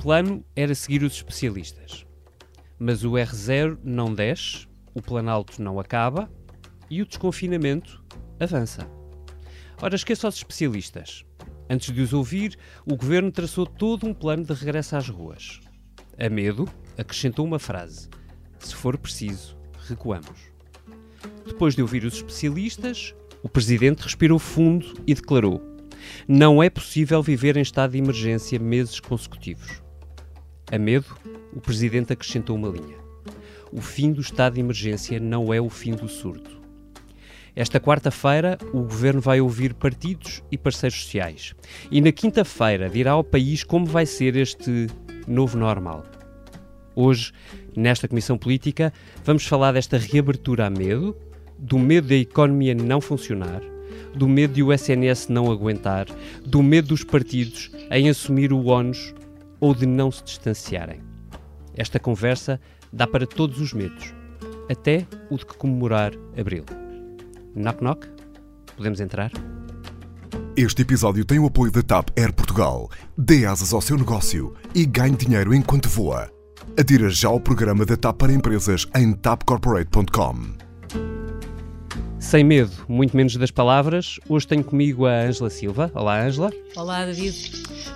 plano era seguir os especialistas. Mas o R0 não desce, o Planalto não acaba e o desconfinamento avança. Ora, esqueça os especialistas. Antes de os ouvir, o governo traçou todo um plano de regresso às ruas. A medo, acrescentou uma frase: Se for preciso, recuamos. Depois de ouvir os especialistas, o presidente respirou fundo e declarou: Não é possível viver em estado de emergência meses consecutivos. A medo, o presidente acrescentou uma linha: O fim do estado de emergência não é o fim do surto. Esta quarta-feira, o governo vai ouvir partidos e parceiros sociais. E na quinta-feira dirá ao país como vai ser este novo normal. Hoje, nesta Comissão Política, vamos falar desta reabertura a medo, do medo da economia não funcionar, do medo de o SNS não aguentar, do medo dos partidos em assumir o ónus ou de não se distanciarem. Esta conversa dá para todos os medos, até o de comemorar Abril. Knock knock? Podemos entrar? Este episódio tem o apoio da TAP Air Portugal. Dê asas ao seu negócio e ganhe dinheiro enquanto voa. Adira já ao programa da TAP para empresas em tapcorporate.com. Sem medo, muito menos das palavras, hoje tenho comigo a Ângela Silva. Olá, Ângela. Olá, David.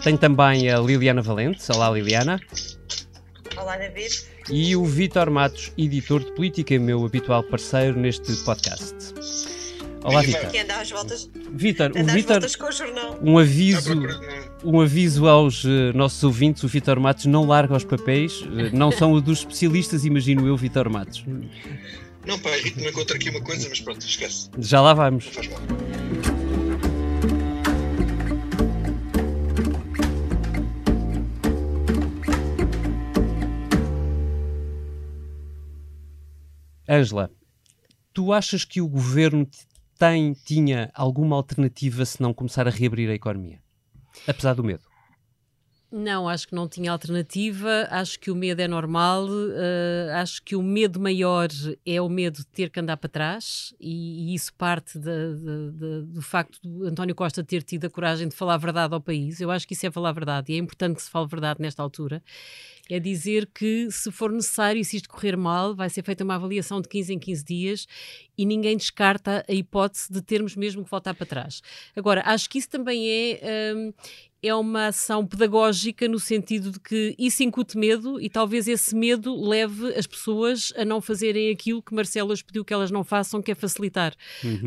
Tenho também a Liliana Valente. Olá, Liliana. Olá, David. E o Vítor Matos, editor de política, meu habitual parceiro neste podcast. Olá, Vítor. Que anda às voltas, Vítor, o um aviso, um aviso aos eh, nossos ouvintes, o Vítor Matos não larga os papéis, eh, não são os dos especialistas, imagino eu, Vítor Matos. Não, pá, irrito-me contra aqui uma coisa, mas pronto, esquece. Já lá vamos. Faz mal. Ângela, tu achas que o governo tem, tinha alguma alternativa se não começar a reabrir a economia? Apesar do medo. Não, acho que não tinha alternativa. Acho que o medo é normal. eh, acho que o medo maior é o medo de ter que andar para trás, e, e isso parte da- da- da- do facto de António Costa ter tido a coragem de falar a verdade ao país. Eu acho que isso é falar a verdade e é importante que se fale a verdade nesta altura. É dizer que, se for necessário e se isto correr mal, vai ser feita uma avaliação de 15 em 15 dias e ninguém descarta a hipótese de termos mesmo que voltar para trás. Agora, acho que isso também é. hum, é uma ação pedagógica no sentido de que isso incute medo e talvez esse medo leve as pessoas a não fazerem aquilo que Marcelo as pediu que elas não façam, que é facilitar.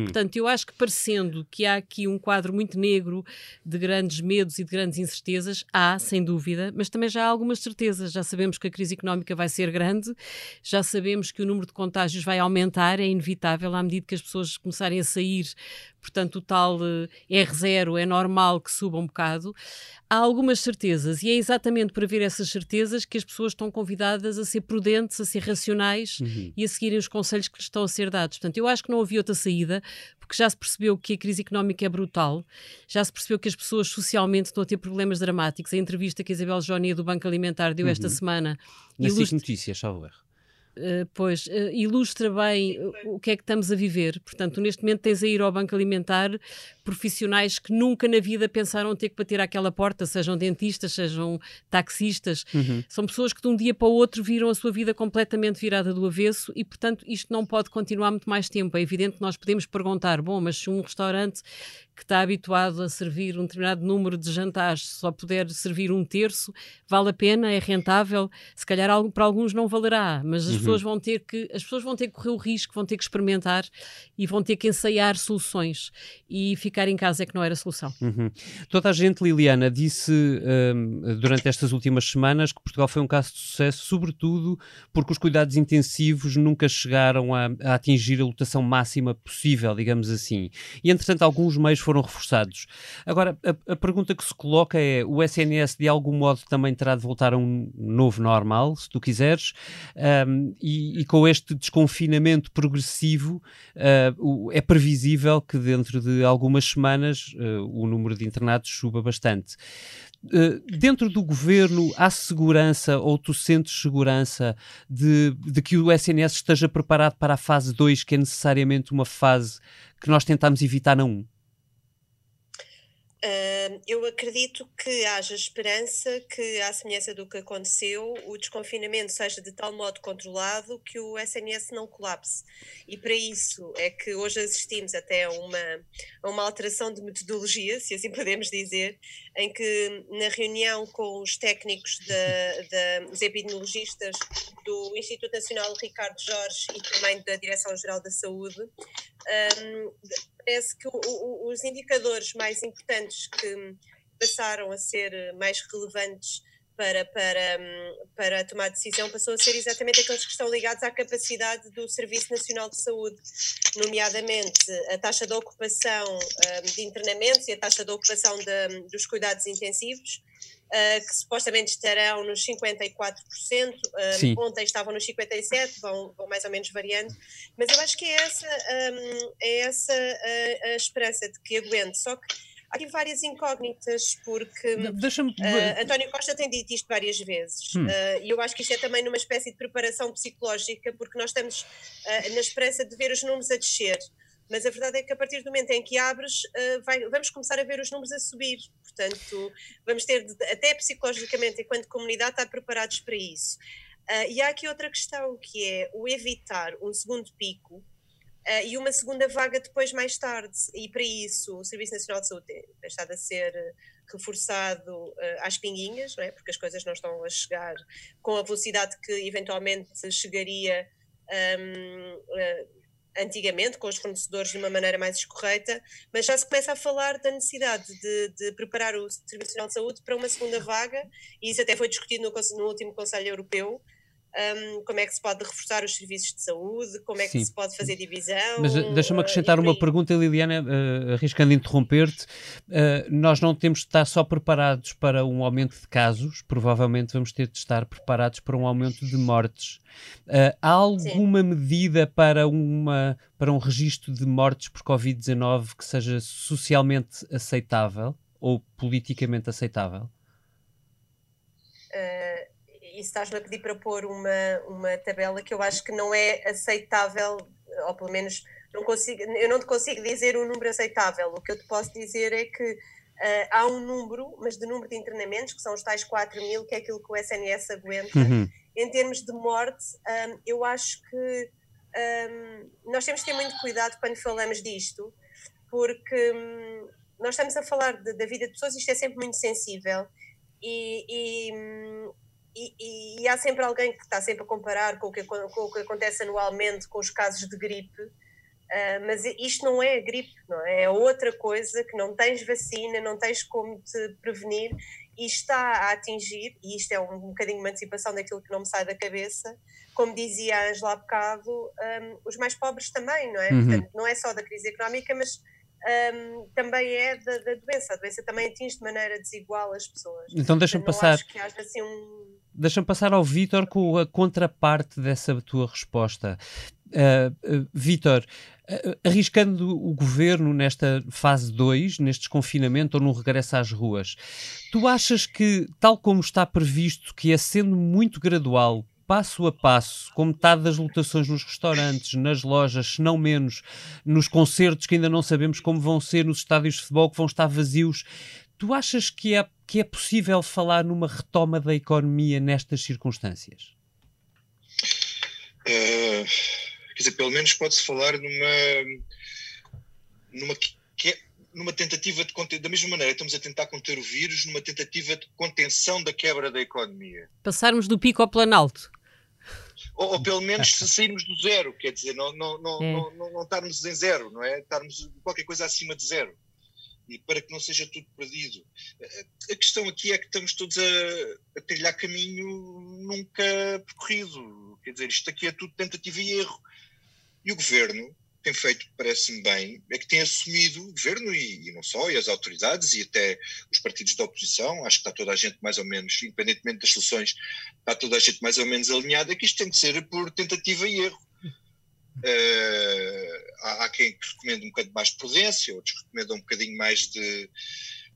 Portanto, eu acho que parecendo que há aqui um quadro muito negro de grandes medos e de grandes incertezas, há, sem dúvida, mas também já há algumas certezas. Já sabemos que a crise económica vai ser grande, já sabemos que o número de contágios vai aumentar, é inevitável à medida que as pessoas começarem a sair. Portanto, o tal eh, R0 é normal que suba um bocado. Há algumas certezas e é exatamente para ver essas certezas que as pessoas estão convidadas a ser prudentes, a ser racionais e a seguirem os conselhos que lhes estão a ser dados. Portanto, eu acho que não havia outra saída, porque já se percebeu que a crise económica é brutal, já se percebeu que as pessoas socialmente estão a ter problemas dramáticos. A entrevista que a Isabel Jonia do Banco Alimentar deu esta semana Na SIC ilustra- Notícias, salvo erro. Uh, pois, uh, ilustra bem o que é que estamos a viver. Portanto, neste momento tens a ir ao Banco Alimentar profissionais que nunca na vida pensaram ter que bater àquela porta, sejam dentistas, sejam taxistas. São pessoas que de um dia para o outro viram a sua vida completamente virada do avesso e, portanto, isto não pode continuar muito mais tempo. É evidente que nós podemos perguntar, bom, mas se um restaurante que está habituado a servir um determinado número de jantares só puder servir um terço, vale a pena, é rentável. Se calhar para alguns não valerá, mas as pessoas vão ter que as pessoas vão ter que correr o risco, vão ter que experimentar e vão ter que ensaiar soluções e ficar em casa é que não era solução. Uhum. Toda a gente, Liliana, disse hum, durante estas últimas semanas que Portugal foi um caso de sucesso, sobretudo porque os cuidados intensivos nunca chegaram a, a atingir a lotação máxima possível, digamos assim. E, entretanto, alguns meios foram reforçados. Agora, a, a pergunta que se coloca é: o SNS de algum modo também terá de voltar a um novo normal, se tu quiseres, Hum, e, e com este desconfinamento progressivo, ah, o- é previsível que dentro de algumas semanas ah, o número de internados suba bastante. Uh, dentro do governo há segurança ou tu sentes segurança de, de que o SNS esteja preparado para a fase 2, que é necessariamente uma fase que nós tentamos evitar na 1? Uh, eu acredito que haja esperança que, à semelhança do que aconteceu, o desconfinamento seja de tal modo controlado que o SNS não colapse. E para isso é que hoje assistimos até a uma, uma alteração de metodologia, se assim podemos dizer, em que na reunião com os técnicos, da, os epidemiologistas do Instituto Nacional Ricardo Jorge e também da Direção-Geral da Saúde, um, parece que o, o, os indicadores mais importantes que passaram a ser mais relevantes para, para, para tomar decisão passou a ser exatamente aqueles que estão ligados à capacidade do Serviço Nacional de Saúde, nomeadamente a taxa de ocupação de internamentos e a taxa de ocupação de, dos cuidados intensivos, Uh, que supostamente estarão nos 54%, uh, ontem estavam nos 57%, vão, vão mais ou menos variando, mas eu acho que é essa, um, é essa a, a, esperança de que aguente, só que há aqui várias incógnitas, porque uh, António Costa tem dito isto várias vezes, hum. e eu acho que isto é também numa espécie de preparação psicológica, porque nós estamos na esperança de ver os números a descer, mas a verdade é que a partir do momento em que abres, uh, vai, vamos começar a ver os números a subir. Portanto, vamos ter, de, até psicologicamente, enquanto comunidade, estar preparados para isso. Uh, e há aqui outra questão, que é o evitar um segundo pico uh, e uma segunda vaga depois, mais tarde. E para isso, o Serviço Nacional de Saúde tem estado a ser reforçado uh, às pinguinhas, não é? porque as coisas não estão a chegar com a velocidade que eventualmente chegaria um, uh, antigamente, com os fornecedores de uma maneira mais escorreita, mas já se começa a falar da necessidade de, de preparar o Serviço Nacional de Saúde para uma segunda vaga, e isso até foi discutido no, no último Conselho Europeu, um, como é que se pode reforçar os serviços de saúde, como é que Sim. se pode fazer divisão. Mas uh, deixa-me acrescentar uh, uma pergunta, Liliana, uh, arriscando interromper-te. Uh, nós não temos de estar só preparados para um aumento de casos, provavelmente vamos ter de estar preparados para um aumento de mortes. Uh, há alguma Sim. medida para, uma, para um registro de mortes por Covid-19 que seja socialmente aceitável ou politicamente aceitável? E estás-me a pedir para pôr uma, uma tabela que eu acho que não é aceitável, ou pelo menos não consigo, eu não te consigo dizer um número aceitável. O que eu te posso dizer é que uh, há um número, mas de número de internamentos, que são os tais 4 mil, que é aquilo que o SNS aguenta. Uhum. Em termos de morte, um, eu acho que um, nós temos que ter muito cuidado quando falamos disto, porque um, nós estamos a falar de, da vida de pessoas, isto é sempre muito sensível. E, e, e, e, há sempre alguém que está sempre a comparar com o que, com o que acontece anualmente com os casos de gripe, uh, mas isto não é a gripe, não é? é outra coisa que não tens vacina, não tens como te prevenir e está a atingir, e isto é um, um bocadinho uma antecipação daquilo que não me sai da cabeça, como dizia a Angela há bocado, um, os mais pobres também, não é? Uhum. Portanto, não é só da crise económica, mas um, também é da, da, doença. A doença também atinge de maneira desigual as pessoas. Então deixa-me passar. Acho que haja assim um Deixa-me passar ao Vítor com a contraparte dessa tua resposta. Uh, uh, Vítor, uh, arriscando o governo nesta fase 2, neste desconfinamento ou no regresso às ruas, tu achas que, tal como está previsto, que é sendo muito gradual, passo a passo, com metade das lotações nos restaurantes, nas lojas, se não menos, nos concertos que ainda não sabemos como vão ser, nos estádios de futebol que vão estar vazios, tu achas que é que é possível falar numa retoma da economia nestas circunstâncias? Uh, quer dizer, pelo menos pode-se falar numa, numa, que é, numa tentativa de conter, da mesma maneira estamos a tentar conter o vírus, numa tentativa de contenção da quebra da economia. Passarmos do pico ao planalto. Ou, ou, pelo menos se sairmos do zero, quer dizer, não, não, não, é. não, não, não estarmos em zero, não é? Estarmos qualquer coisa acima de zero e para que não seja tudo perdido. A questão aqui é que estamos todos a, a trilhar caminho nunca percorrido. Quer dizer, isto aqui é tudo tentativa e erro. E o governo tem feito, parece-me bem, é que tem assumido o governo e, e, não só, e as autoridades e até os partidos da oposição. Acho que está toda a gente mais ou menos, independentemente das soluções, está toda a gente mais ou menos alinhada, que isto tem que ser por tentativa e erro. Uh, há, há, quem recomenda um bocadinho mais prudência, outros recomendam um bocadinho mais de,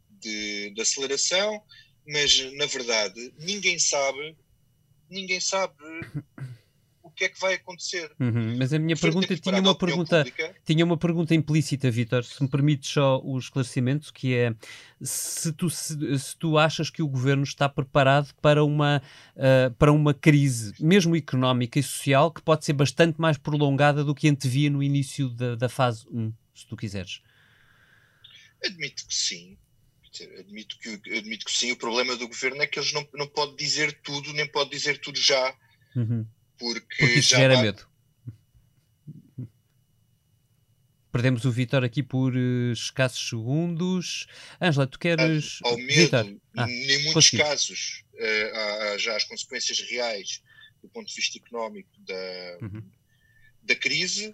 de, de, aceleração, mas na verdade ninguém sabe, ninguém sabe o que é que vai acontecer. Uhum, mas a minha pergunta tinha uma pergunta, tinha uma pergunta implícita, Vitor, se me permites só o esclarecimento, que é se tu, se, se tu achas que o governo está preparado para uma, uh, para uma crise, mesmo económica e social, que pode ser bastante mais prolongada do que antevia no início da, da fase 1, se tu quiseres. Admito que sim. Admito que, admito que sim. O problema do governo é que eles não, não podem dizer tudo, nem pode dizer tudo já. Uhum. Porque, porque isso já gera vai... medo. Perdemos o Vitor aqui por uh, escassos segundos. Ângela, tu queres. Ao medo, ah, em muitos casos, uh, há, há já as consequências reais do ponto de vista económico da, uhum. da crise.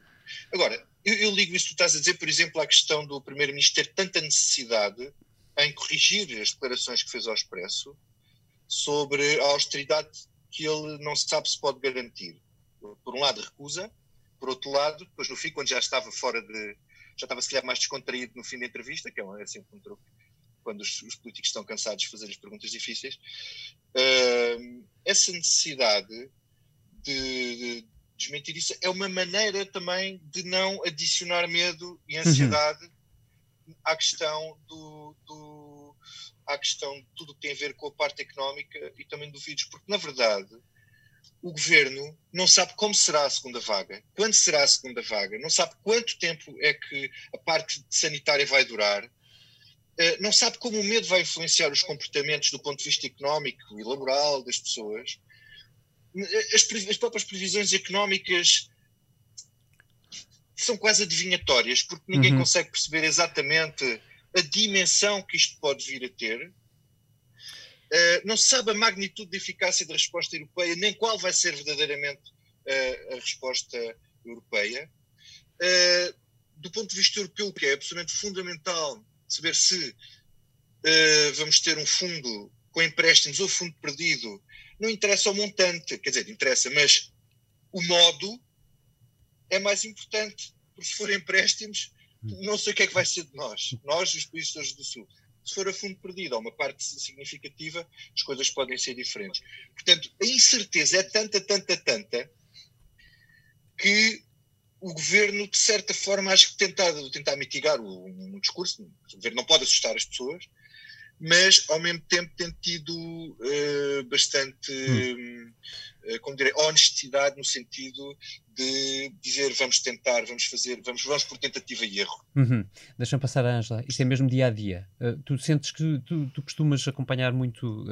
Agora, eu, eu, ligo isso que tu estás a dizer, por exemplo, à questão do Primeiro-Ministro ter tanta necessidade em corrigir as declarações que fez ao Expresso sobre a austeridade que ele não sabe se pode garantir. Por um lado, recusa, por outro lado, depois no fim, quando já estava fora de. já estava se calhar mais descontraído no fim da entrevista, que é, é sempre um truque quando os, os, políticos estão cansados de fazer as perguntas difíceis, uh, essa necessidade de, de, desmentir isso é uma maneira também de não adicionar medo e ansiedade uhum. à questão do, do, à questão de tudo o que tem a ver com a parte económica e também do vírus, porque na verdade o governo não sabe como será a segunda vaga, quando será a segunda vaga, não sabe quanto tempo é que a parte sanitária vai durar, eh, não sabe como o medo vai influenciar os comportamentos do ponto de vista económico e laboral das pessoas. As, as próprias previsões económicas são quase adivinhatórias, porque ninguém uhum. consegue perceber exatamente a dimensão que isto pode vir a ter Uh, não se sabe a magnitude de eficácia da resposta europeia, nem qual vai ser verdadeiramente uh, a resposta europeia. Uh, do ponto de vista europeu, que é absolutamente fundamental saber se vamos ter um fundo com empréstimos ou fundo perdido, não interessa o montante, quer dizer, interessa, mas o modo é mais importante, porque se forem empréstimos, não sei o que é que vai ser de nós, nós, os países do Sul. Se for a fundo perdido ou uma parte significativa, as coisas podem ser diferentes. Portanto, a incerteza é tanta, tanta, tanta, que o governo, de certa forma, acho que tentar, tentar mitigar o, um discurso, o governo não pode assustar as pessoas, mas ao mesmo tempo tem tido uh, bastante, hum. uh, como direi, honestidade no sentido de dizer vamos tentar, vamos fazer, vamos, vamos por tentativa e erro. Uhum. Deixa-me passar a Ângela, isto é mesmo dia a dia. Uh, tu sentes que tu, tu costumas acompanhar muito,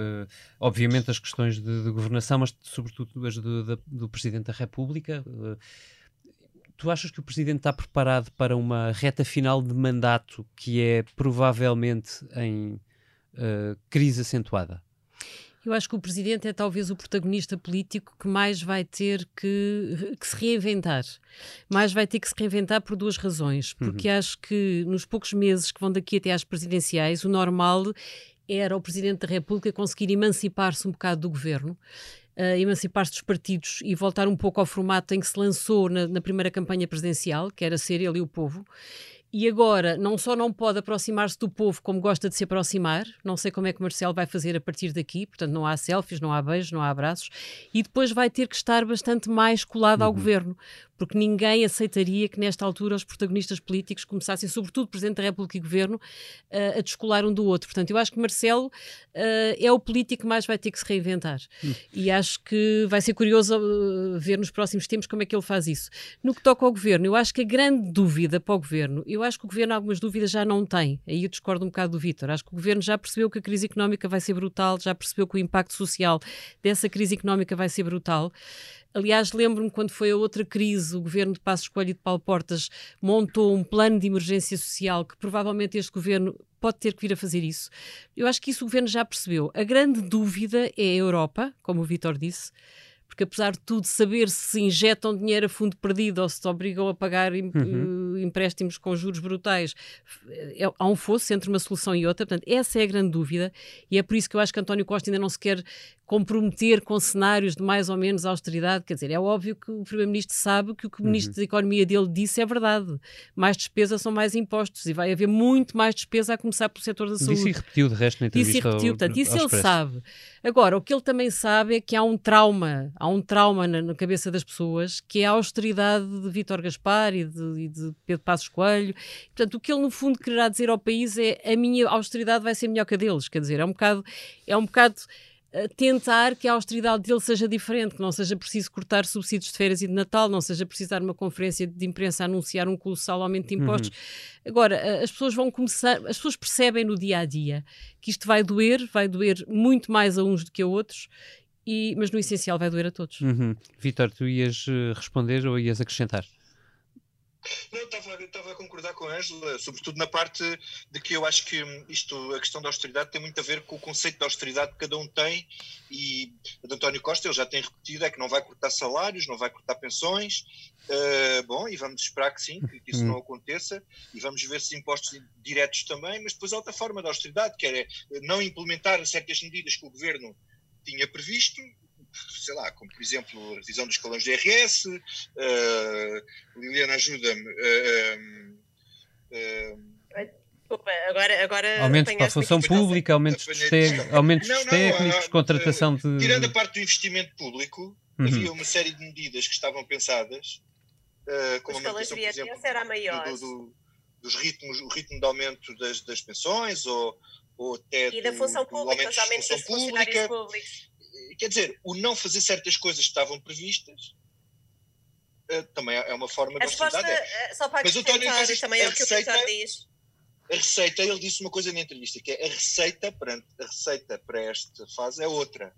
obviamente, as questões de, de, governação, mas sobretudo as do, do, do Presidente da República tu achas que o Presidente está preparado para uma reta final de mandato que é provavelmente em uh, crise acentuada? Eu acho que o presidente é talvez o protagonista político que mais vai ter que, que, se reinventar. Mais vai ter que se reinventar por duas razões. Porque uhum. acho que nos poucos meses que vão daqui até às presidenciais, o normal era o presidente da República conseguir emancipar-se um bocado do governo. Uh, emancipar-se dos partidos e voltar um pouco ao formato em que se lançou na, na primeira campanha presidencial, que era ser ele e o povo e agora não só não pode aproximar-se do povo como gosta de se aproximar, não sei como é que o Marcelo vai fazer a partir daqui, portanto não há selfies, não há beijos, não há abraços, e depois vai ter que estar bastante mais colado uhum. ao governo, porque ninguém aceitaria que nesta altura os protagonistas políticos começassem, sobretudo o Presidente da República e o Governo, uh, a descolar um do outro. Portanto, eu acho que Marcelo uh, é o político que mais vai ter que se reinventar. Uhum. E acho que vai ser curioso uh, ver nos próximos tempos como é que ele faz isso. No que toca ao Governo, eu acho que a grande dúvida para o Governo, eu acho que o Governo algumas dúvidas já não tem. Aí eu discordo um bocado do Vítor. Acho que o Governo já percebeu que a crise económica vai ser brutal, já percebeu que o impacto social dessa crise económica vai ser brutal. Aliás, lembro-me quando foi a outra crise, o governo de Passos Coelho e de Paulo Portas montou um plano de emergência social que provavelmente este governo pode ter que vir a fazer isso. Eu acho que isso o governo já percebeu. A grande dúvida é a Europa, como o Vítor disse porque apesar de tudo, saber se injetam dinheiro a fundo perdido ou se te obrigam a pagar uhum. empréstimos com juros brutais, é, há um fosso entre uma solução e outra. Portanto, essa é a grande dúvida e é por isso que eu acho que António Costa ainda não se quer comprometer com cenários de mais ou menos austeridade. Quer dizer, é óbvio que o Primeiro-Ministro sabe que o que o Ministro uhum. da Economia dele disse é verdade. Mais despesa são mais impostos e vai haver muito mais despesa a começar pelo setor da saúde. Disse e repetiu de resto na entrevista Disse e repetiu, ao, portanto, isso ele expresso. sabe. Agora, o que ele também sabe é que há um trauma, há um trauma na, na cabeça das pessoas, que é a austeridade de Vítor Gaspar e de, e de Pedro Passos Coelho. Portanto, o que ele no fundo quererá dizer ao país é a minha austeridade vai ser melhor que a deles. Quer dizer, é um bocado... É um bocado tentar que a austeridade dele seja diferente, que não seja preciso cortar subsídios de férias e de Natal, não seja preciso dar uma conferência de imprensa a anunciar um colossal aumento de impostos. Uhum. Agora, as pessoas vão começar, as pessoas percebem no dia a dia que isto vai doer, vai doer muito mais a uns do que a outros. E, mas no essencial vai doer a todos. Uhum. Vitor, tu ias eh, responder ou ias acrescentar? Não, estava a concordar com a Angela, sobretudo na parte de que eu acho que isto, a questão da austeridade tem muito a ver com o conceito de austeridade que cada um tem e de António Costa ele já tem repetido é que não vai cortar salários, não vai cortar pensões, uh, bom, e vamos esperar que sim, que, que isso hum. não aconteça e vamos ver se impostos diretos também, mas depois há outra forma de austeridade, que é não implementar certas medidas que o Governo tinha previsto, sei lá, como por exemplo a revisão dos escalões de IRS, uh, eh, Liliana ajuda-me. Uh, uh, Desculpa, agora, agora aumentos para a função pública, aumentos dos, aumentos não, não, técnicos, contratação de. Tirando a parte do investimento público, uhum. havia uma série de medidas que estavam pensadas, uh, como a por exemplo, era maior. Do, do, dos ritmos, o ritmo de aumento das, das pensões ou, ou até e da função pública, os aumentos dos funcionários públicos quer dizer, o não fazer certas coisas que estavam previstas uh, também é uma forma de austeridade. É. Só para Mas o António também é o que receita, o diz. A receita, ele disse uma coisa na entrevista, que é a receita, para, a receita para esta fase é outra.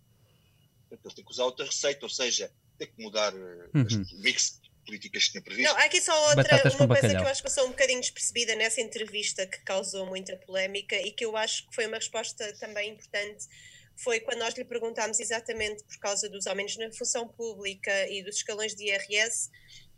Ele tem que usar outra receita, ou seja, tem que mudar eh, uhum. o mix de políticas que tinha previsto. Não, há aqui só outra Batatas uma coisa que eu acho que passou um bocadinho despercebida nessa entrevista que causou muita polémica e que eu acho que foi uma resposta também importante foi quando nós lhe perguntámos exatamente por causa dos aumentos na função pública e dos escalões de IRS,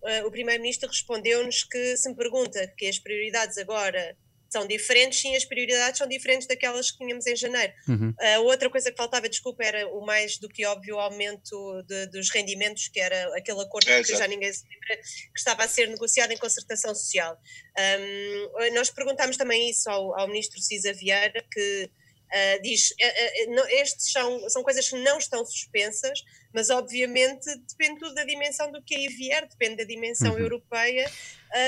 uh, eh, o Primeiro-Ministro respondeu-nos que se me pergunta que as prioridades agora são diferentes, sim, as prioridades são diferentes daquelas que tínhamos em janeiro. Uhum. Uh, outra coisa que faltava, desculpa, era o mais do que óbvio aumento de, dos rendimentos, que era aquele acordo é, que já ninguém se lembra, que estava a ser negociado em concertação social. Um, nós perguntámos também isso ao, ao Ministro Cisa Vieira, que Uh, diz, uh, uh, estes são, são coisas que não estão suspensas, mas obviamente depende tudo da dimensão do que aí vier, depende da dimensão uhum. europeia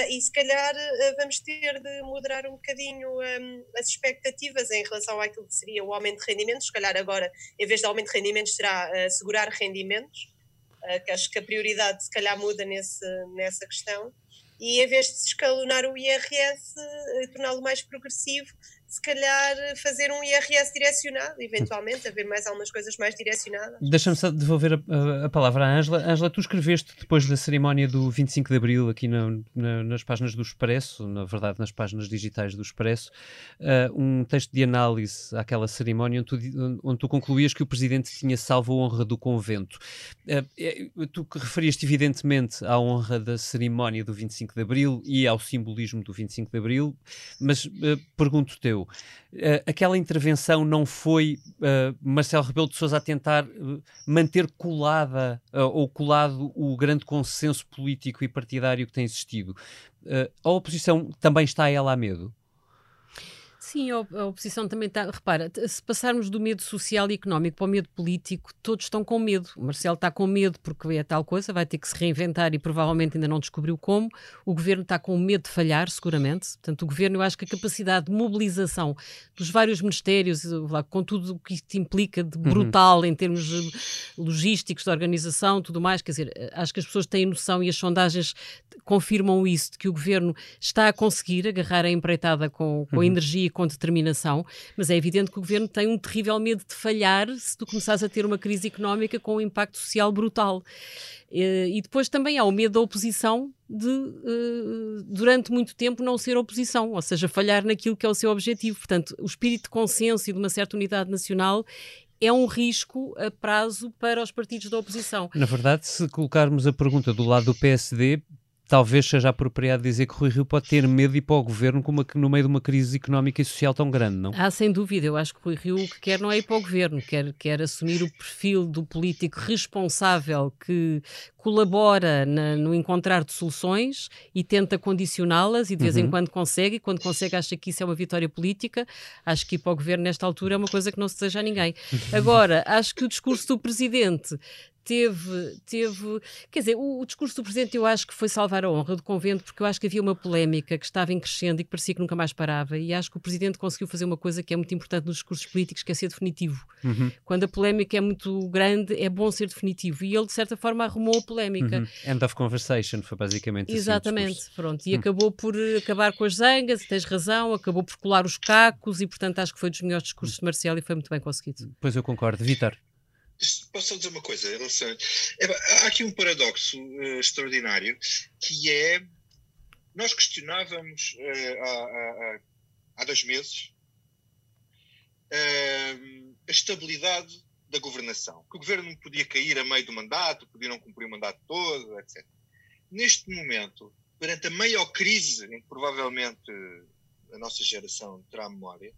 e se calhar vamos ter de moderar um bocadinho um, as expectativas em relação àquilo que seria o aumento de rendimentos, se calhar agora em vez de aumento de rendimentos será assegurar rendimentos, que acho que a prioridade se calhar muda nesse, nessa questão. E em vez de escalonar o IRS, torná-lo mais progressivo, se calhar fazer um IRS direcionado, eventualmente, haver mais algumas coisas mais direcionadas. Deixa-me só devolver a, a, palavra à Ângela. Ângela, tu escreveste depois da cerimónia do 25 de Abril aqui na, na, nas páginas do Expresso, na verdade nas páginas digitais do Expresso, uh, um texto de análise àquela cerimónia onde tu, onde tu, concluías que o Presidente tinha salvo a honra do convento. Uh, tu referias-te evidentemente à honra da cerimónia do 25 de Abril e ao simbolismo do 25 de Abril, mas uh, pergunto-te uh, aquela intervenção não foi uh, Marcelo Rebelo de Sousa a tentar uh, manter colada ou colado o grande consenso político e partidário que tem existido. a oposição também está ela a medo? Sim, a oposição também está. Repara, se passarmos do medo social e económico para o medo político, todos estão com medo. O Marcelo está com medo porque é tal coisa, vai ter que se reinventar e provavelmente ainda não descobriu como. O governo está com medo de falhar, seguramente. Portanto, o governo, eu acho que a capacidade de mobilização dos vários ministérios, lá, com tudo o que isto implica de uhum. brutal uhum. em termos logísticos, de organização, tudo mais, quer dizer, acho que as pessoas têm noção e as sondagens confirmam isso, de que o governo está a conseguir agarrar a empreitada com, com uhum. energia e com com determinação, mas é evidente que o governo tem um terrível medo de falhar se tu começares a ter uma crise económica com um impacto social brutal. Eh, e depois também há o medo da oposição de, eh, durante muito tempo, não ser oposição, ou seja, falhar naquilo que é o seu objetivo. Portanto, o espírito de consenso e de uma certa unidade nacional é um risco a prazo para os partidos da oposição. Na verdade, se colocarmos a pergunta do lado do PSD, talvez seja apropriado dizer que Rui Rio pode ter medo de ir para o governo uma, no meio de uma crise económica e social tão grande, não? Ah, sem dúvida. Eu acho que Rui Rio o que quer não é ir para o governo, quer, quer assumir o perfil do político responsável que colabora na, no encontrar de soluções e tenta condicioná-las e de vez uhum. em quando consegue, e quando consegue acha que isso é uma vitória política. Acho que ir para o governo nesta altura é uma coisa que não se deseja a ninguém. Agora, acho que o discurso do presidente teve, teve, quer dizer, o, o, discurso do Presidente eu acho que foi salvar a honra do convento, porque eu acho que havia uma polémica que estava em crescendo e que parecia que nunca mais parava, e acho que o Presidente conseguiu fazer uma coisa que é muito importante nos discursos políticos, que é ser definitivo. Uhum. Quando a polémica é muito grande, é bom ser definitivo, e ele, de certa forma, arrumou a polémica. Uhum. End of conversation, foi basicamente assim Exatamente, pronto, e uhum. acabou por acabar com as zangas, tens razão, acabou por colar os cacos, e portanto acho que foi dos melhores discursos de Marcelo e foi muito bem conseguido. Pois eu concordo. Vitor? Posso só dizer uma coisa? É, há aqui um paradoxo uh, extraordinário que é nós questionávamos uh, há, há, há, dois meses uh, a estabilidade da governação, que o governo podia cair a meio do mandato, podia não cumprir o mandato todo, etc. Neste momento, perante a maior crise em que provavelmente a nossa geração terá memória,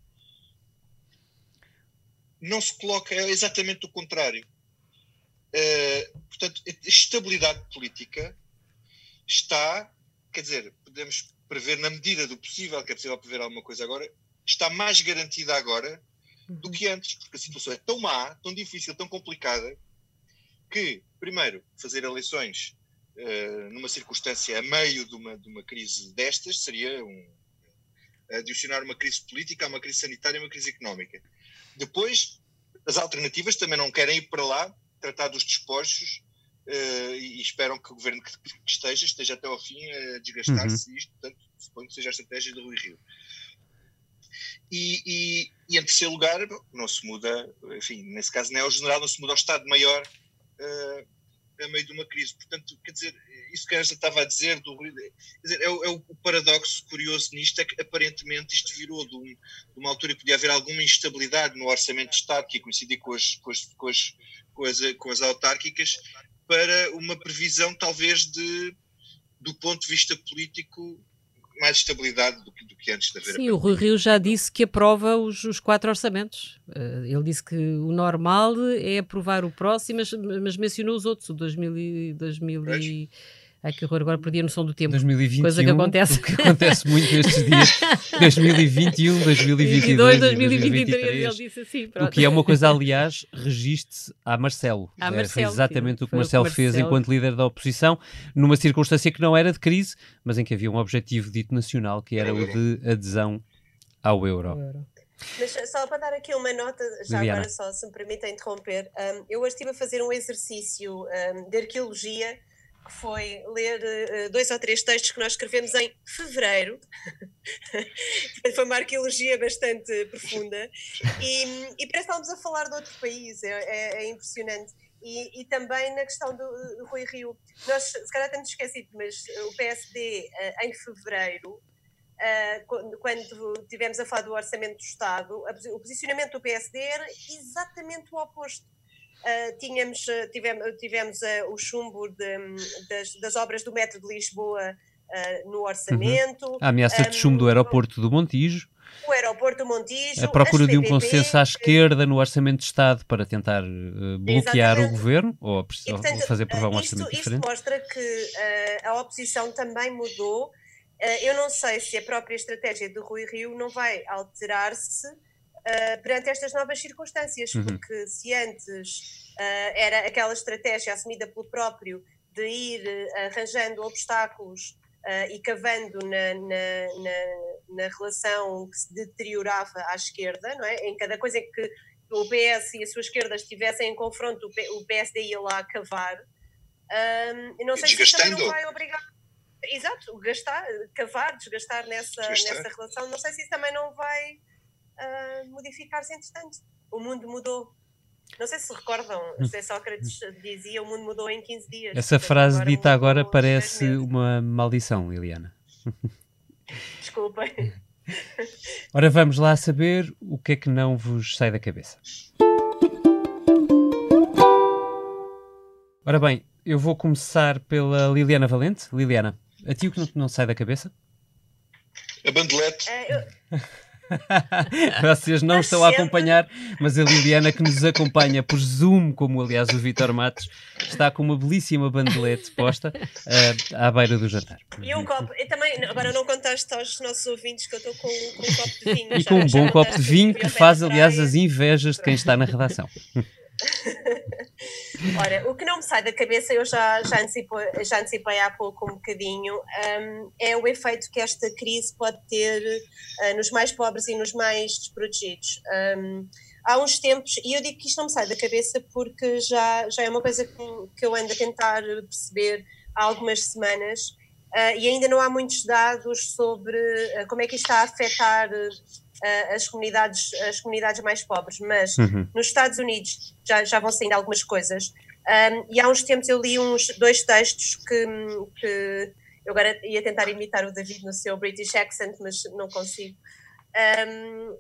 não se coloca, é exatamente o contrário. Uh, portanto, a estabilidade política está, quer dizer, podemos prever na medida do possível, que é possível prever alguma coisa agora, está mais garantida agora do que antes, porque a situação é tão má, tão difícil, tão complicada, que, primeiro, fazer eleições uh, numa circunstância a meio de uma, de uma crise destas seria um, adicionar uma crise política a uma crise sanitária e uma crise económica. Depois, as alternativas também não querem ir para lá tratar dos despojos uh, e, esperam que o governo que, que, esteja esteja até ao fim a desgastar-se uhum. isto, portanto, suponho que seja a estratégia do Rui Rio. E, e, e, em terceiro lugar, não se muda, enfim, nesse caso não é o general, não se muda ao Estado-Maior uh, a meio de uma crise. Portanto, quer dizer, isso que a Ângela estava a dizer, do, dizer é, o, é, o, paradoxo curioso nisto, é que aparentemente isto virou de, um, de, uma altura que podia haver alguma instabilidade no orçamento de Estado, que ia coincidir com as, com as, com as, com as, com as autárquicas, para uma previsão talvez de, do ponto de vista político, mais estabilidade do que, do que antes haver Sim, o Rui Rio já disse que aprova os, os quatro orçamentos. Uh, ele disse que o normal é aprovar o próximo, mas, mas mencionou os outros, o 2000 e, 2000 e, Ai que horror, agora perdi a noção do tempo. 2021, coisa que acontece. O que acontece muito nestes dias. 2021, 2022, 2023. Ele disse assim, pronto. O que é uma coisa, aliás, registe a Marcelo. A Marcelo foi exatamente sim, o que Marcelo, Marcelo fez enquanto líder da oposição, numa circunstância que não era de crise, mas em que havia um objetivo dito nacional, que era o de adesão ao euro. Mas só para dar aqui uma nota, já Liliana. agora só, se me permitem interromper, um, eu hoje estive a fazer um exercício um, de arqueologia que foi ler uh, dois ou três textos que nós escrevemos em fevereiro. foi uma arqueologia bastante profunda. E, e parece que estávamos a falar de outro país, é, é, é impressionante. E, e, também na questão do, do, Rui Rio. Nós, se calhar, temos esquecido, mas o PSD, uh, eh, em fevereiro, uh, quando, quando tivemos a falar do Orçamento do Estado, o posicionamento do PSD era exatamente o oposto Uh, tínhamos, uh, tivemos, tivemos uh, o chumbo de, das, das, obras do metro de Lisboa no orçamento. Uhum. A ameaça um, de chumbo do aeroporto do Montijo. O aeroporto do Montijo. A procura de um consenso à esquerda no orçamento de Estado para tentar bloquear Exatamente. o governo ou, e, portanto, ou fazer provar um isto, orçamento diferente. Isto mostra que a oposição também mudou. eu não sei se a própria estratégia do Rui Rio não vai alterar-se uh, perante estas novas circunstâncias, uhum. porque se antes uh, era aquela estratégia assumida pelo próprio de ir uh, arranjando obstáculos e cavando na, na, na, na, relação que se deteriorava à esquerda, não é? em cada coisa em que o PS e a sua esquerda estivessem em confronto, o PSD ia lá a cavar. Um, não sei se isso também não vai obrigar. Exato, gastar, cavar, desgastar nessa, desgastar. nessa relação. Não sei se isso também não vai uh, modificar-se entretanto. O mundo mudou. Não sei se recordam, José Sócrates dizia o mundo mudou em 15 dias. Essa frase agora dita agora parece uma maldição, Liliana. Desculpem. Ora, vamos lá saber o que é que não vos sai da cabeça. Ora bem, eu vou começar pela Liliana Valente. Liliana, A ti o que não, não sai da cabeça? A bandelete. Uh, eu, Vocês não Mas estão a acompanhar, mas a Liliana que nos acompanha por Zoom, como aliás o Vitor Matos, está com uma belíssima bandelete posta ah, à beira do jantar. e um copo. Eu também, agora não contaste aos nossos ouvintes que eu estou com, com um copo de vinho. E já- com um bom copo de vinho que faz, aliás, as invejas de quem está na redação. Ora, o que não me sai da cabeça, eu já, já, antecipo, já antecipei há pouco um bocadinho, hum, é o efeito que esta crise pode ter ah, nos mais pobres e nos mais desprotegidos. Hum, há uns tempos, e eu digo que isto não me sai da cabeça porque já, já é uma coisa que, que eu ando a tentar perceber há algumas semanas, ah, e ainda não há muitos dados sobre ah, como é que isto está a afetar ah, as, comunidades, as comunidades mais pobres, mas Uhum. nos Estados Unidos já, já vão saindo algumas coisas. Um, e há uns tempos eu li uns dois textos que, que eu agora ia tentar imitar o David no seu British accent, mas não consigo. Um,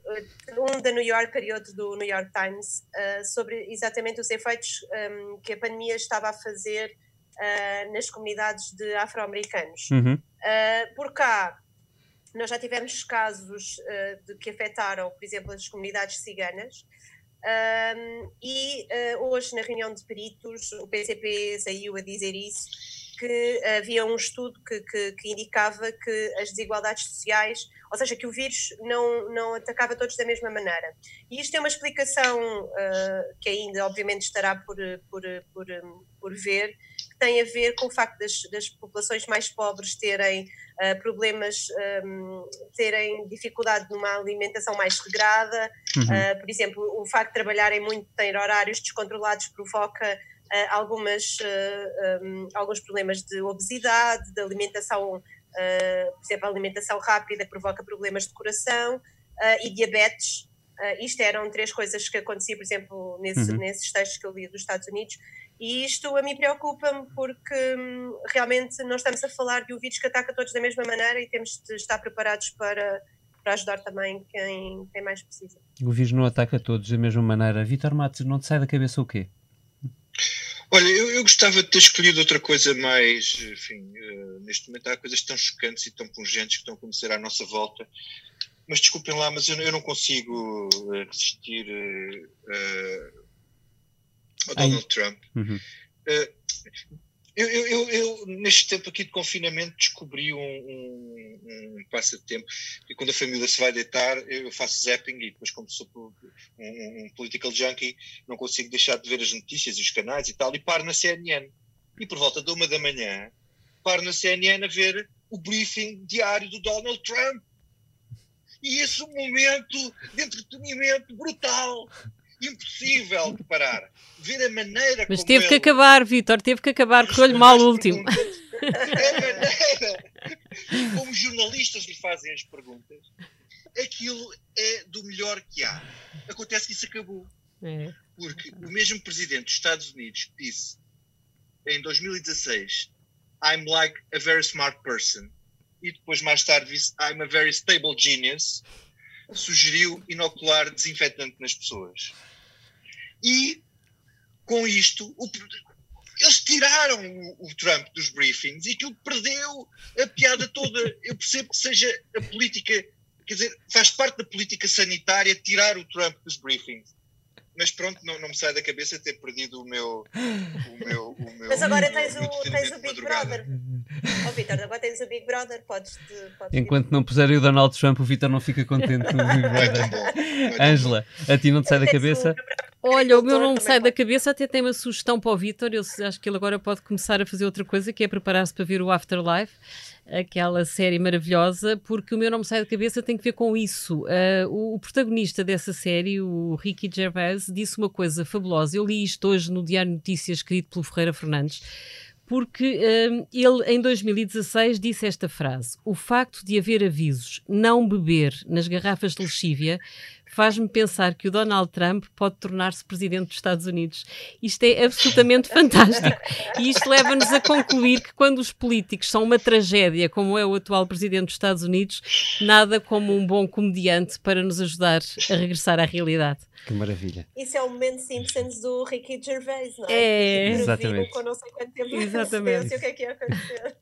um da New Yorker e outro do New York Times, uh, sobre exatamente os efeitos um, que a pandemia estava a fazer uh, nas comunidades de afro-americanos. Uhum. Uh, por cá, nós já tivemos casos uh, de que afetaram, por exemplo, as comunidades ciganas. Um, e uh, hoje, na reunião de peritos, o PCP saiu a dizer isso, que havia um estudo que, que, que, indicava que as desigualdades sociais, ou seja, que o vírus não, não atacava todos da mesma maneira. E isto tem uma explicação uh, que ainda, obviamente, estará por, por, por, por ver, que tem a ver com o facto das, das populações mais pobres terem uh, problemas, um, terem dificuldade numa alimentação mais regrada. Uhum. Uh, por exemplo, o facto de trabalharem muito, ter horários descontrolados, provoca Uh, algumas, um, alguns problemas de obesidade, de alimentação, por exemplo, a alimentação rápida provoca problemas de coração e diabetes. Isto eram três coisas que aconteciam, por exemplo, nesse, uhum. nesses textos que eu li dos Estados Unidos. E isto a mim preocupa-me porque um, realmente não estamos a falar de um vírus que ataca todos da mesma maneira e temos de estar preparados para, para ajudar também quem, quem mais precisa. O vírus não ataca todos da mesma maneira. Vitor Matos, não te sai da cabeça o quê? Olha, eu, eu, gostava de ter escolhido outra coisa mais, enfim, uh, neste momento há coisas tão chocantes e tão pungentes que estão a acontecer à nossa volta, mas desculpem lá, mas eu, eu não consigo uh, resistir uh, ao Donald Ai. Trump. Uhum. Eu, eu, eu, neste tempo aqui de confinamento, descobri um, um, um, passatempo. E quando a família se vai deitar, eu faço zapping e depois, como sou um, um, political junkie, não consigo deixar de ver as notícias e os canais e tal, e paro na CNN. E por volta de uma da manhã, paro na CNN a ver o briefing diário do Donald Trump. E esse é momento de entretenimento brutal impossível de parar. Ver a maneira Mas teve ele... que acabar, Vitor, teve que acabar, correu-lhe mal o último. A maneira como jornalistas lhe fazem as perguntas, aquilo é do melhor que há. Acontece que isso acabou. É. Porque o mesmo presidente dos Estados Unidos disse em 2016 I'm like a very smart person e depois mais tarde disse I'm a very stable genius sugeriu inocular desinfetante nas pessoas. E, com isto, o, eles tiraram o, o, Trump dos briefings e aquilo perdeu a piada toda. Eu percebo que seja a política, quer dizer, faz parte da política sanitária tirar o Trump dos briefings. Mas pronto, não, não me sai da cabeça ter perdido o meu. O meu, o meu Mas agora tens meu o, tens o Big Brother. Ó oh, Vitor, agora tens o Big Brother, podes. podes Enquanto não puserem o Donald Trump, o Vitor não fica contente com o Big Brother. Ângela, a ti não te sai da cabeça? Olha, o meu não sai da cabeça, até tem uma sugestão para o Vitor. Eu acho que ele agora pode começar a fazer outra coisa, que é preparar-se para ver o Afterlife, aquela série maravilhosa, porque o meu não me sai da cabeça tem que ver com isso. Uh, o, o, protagonista dessa série, o Ricky Gervais, disse uma coisa fabulosa. Eu li isto hoje no Diário Notícias, escrito pelo Ferreira Fernandes porque um, ele em 2016 disse esta frase: O facto de haver avisos não beber nas garrafas de lexívia faz-me pensar que o Donald Trump pode tornar-se presidente dos Estados Unidos. Isto é absolutamente fantástico. E isto leva-nos a concluir que quando os políticos são uma tragédia, como é o atual presidente dos Estados Unidos, nada como um bom comediante para nos ajudar a regressar à realidade. Que maravilha. Isso é o momento Simpsons do Ricky Gervais, não é? É, exatamente. Com não sei quanto tempo Exatamente. o que é que ia acontecer.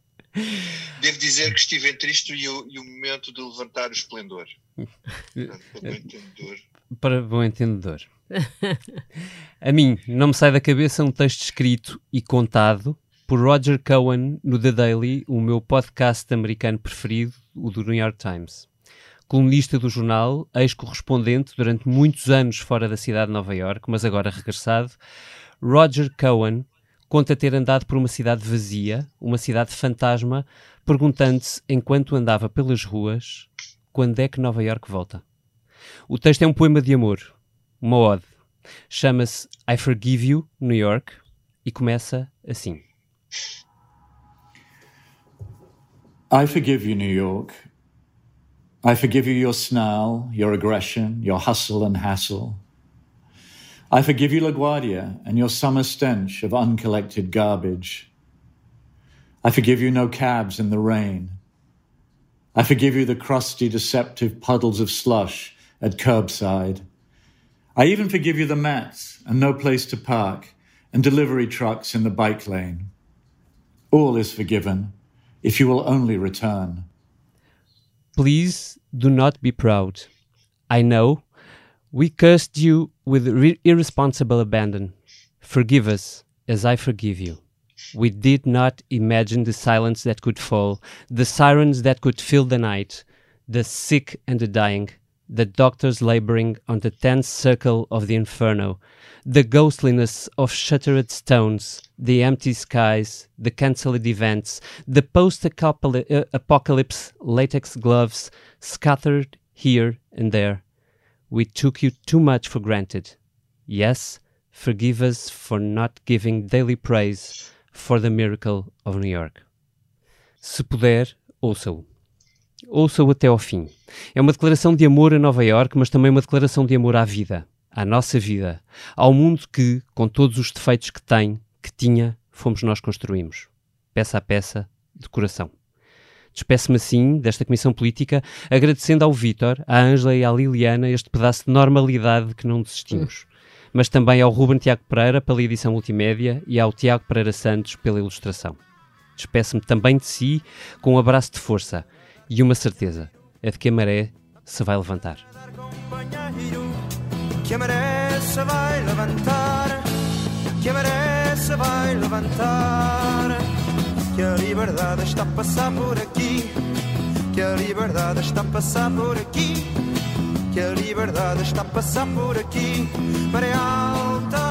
Devo dizer que estive entre isto e o, e o momento de levantar o esplendor. Para bom entendedor. Para bom entendedor. A mim não me sai da cabeça um texto escrito e contado por Roger Cohen no The Daily, o meu podcast americano preferido, o do New York Times. Colunista do jornal, ex-correspondente durante muitos anos fora da cidade de Nova York, mas agora regressado, Roger Cohen conta ter andado por uma cidade vazia, uma cidade fantasma, perguntando-se, enquanto andava pelas ruas, quando é que Nova York volta. O texto é um poema de amor, uma ode. Chama-se I Forgive You, New York, e começa assim. I forgive you, New York. I forgive you your snarl, your aggression, your hustle and hassle. I forgive you LaGuardia and your summer stench of uncollected garbage. I forgive you no cabs in the rain. I forgive you the crusty, deceptive puddles of slush at curbside. I even forgive you the mats and no place to park and delivery trucks in the bike lane. All is forgiven if you will only return. Please do not be proud. I know we cursed you with re- irresponsible abandon. Forgive us as I forgive you. We did not imagine the silence that could fall, the sirens that could fill the night, the sick and the dying, the doctors laboring on the tense circle of the inferno, the ghostliness of shuttered stones, the empty skies, the cancelled events, the post uh, apocalypse latex gloves scattered here and there. We took you too much for granted. Yes, forgive us for not giving daily praise for the miracle of New York. Se puder, ouça-o. Ouça-o até ao fim. É uma declaração de amor a Nova York, mas também uma declaração de amor à vida, à nossa vida, ao mundo que, com todos os defeitos que tem, que tinha, fomos nós construímos, peça a peça, de coração. Despeço-me assim desta comissão política, agradecendo ao Vítor, à Ângela e à Liliana este pedaço de normalidade que não desistimos. Mas também ao Ruben Tiago Pereira pela edição multimédia e ao Tiago Pereira Santos pela ilustração. Despeço-me também de si com um abraço de força e uma certeza: é de que a maré se vai levantar. Que a maré se vai levantar, que a maré se vai levantar, que a liberdade está a passar por aqui, que a liberdade está a passar por aqui, que a liberdade está a passar por aqui, maré alta.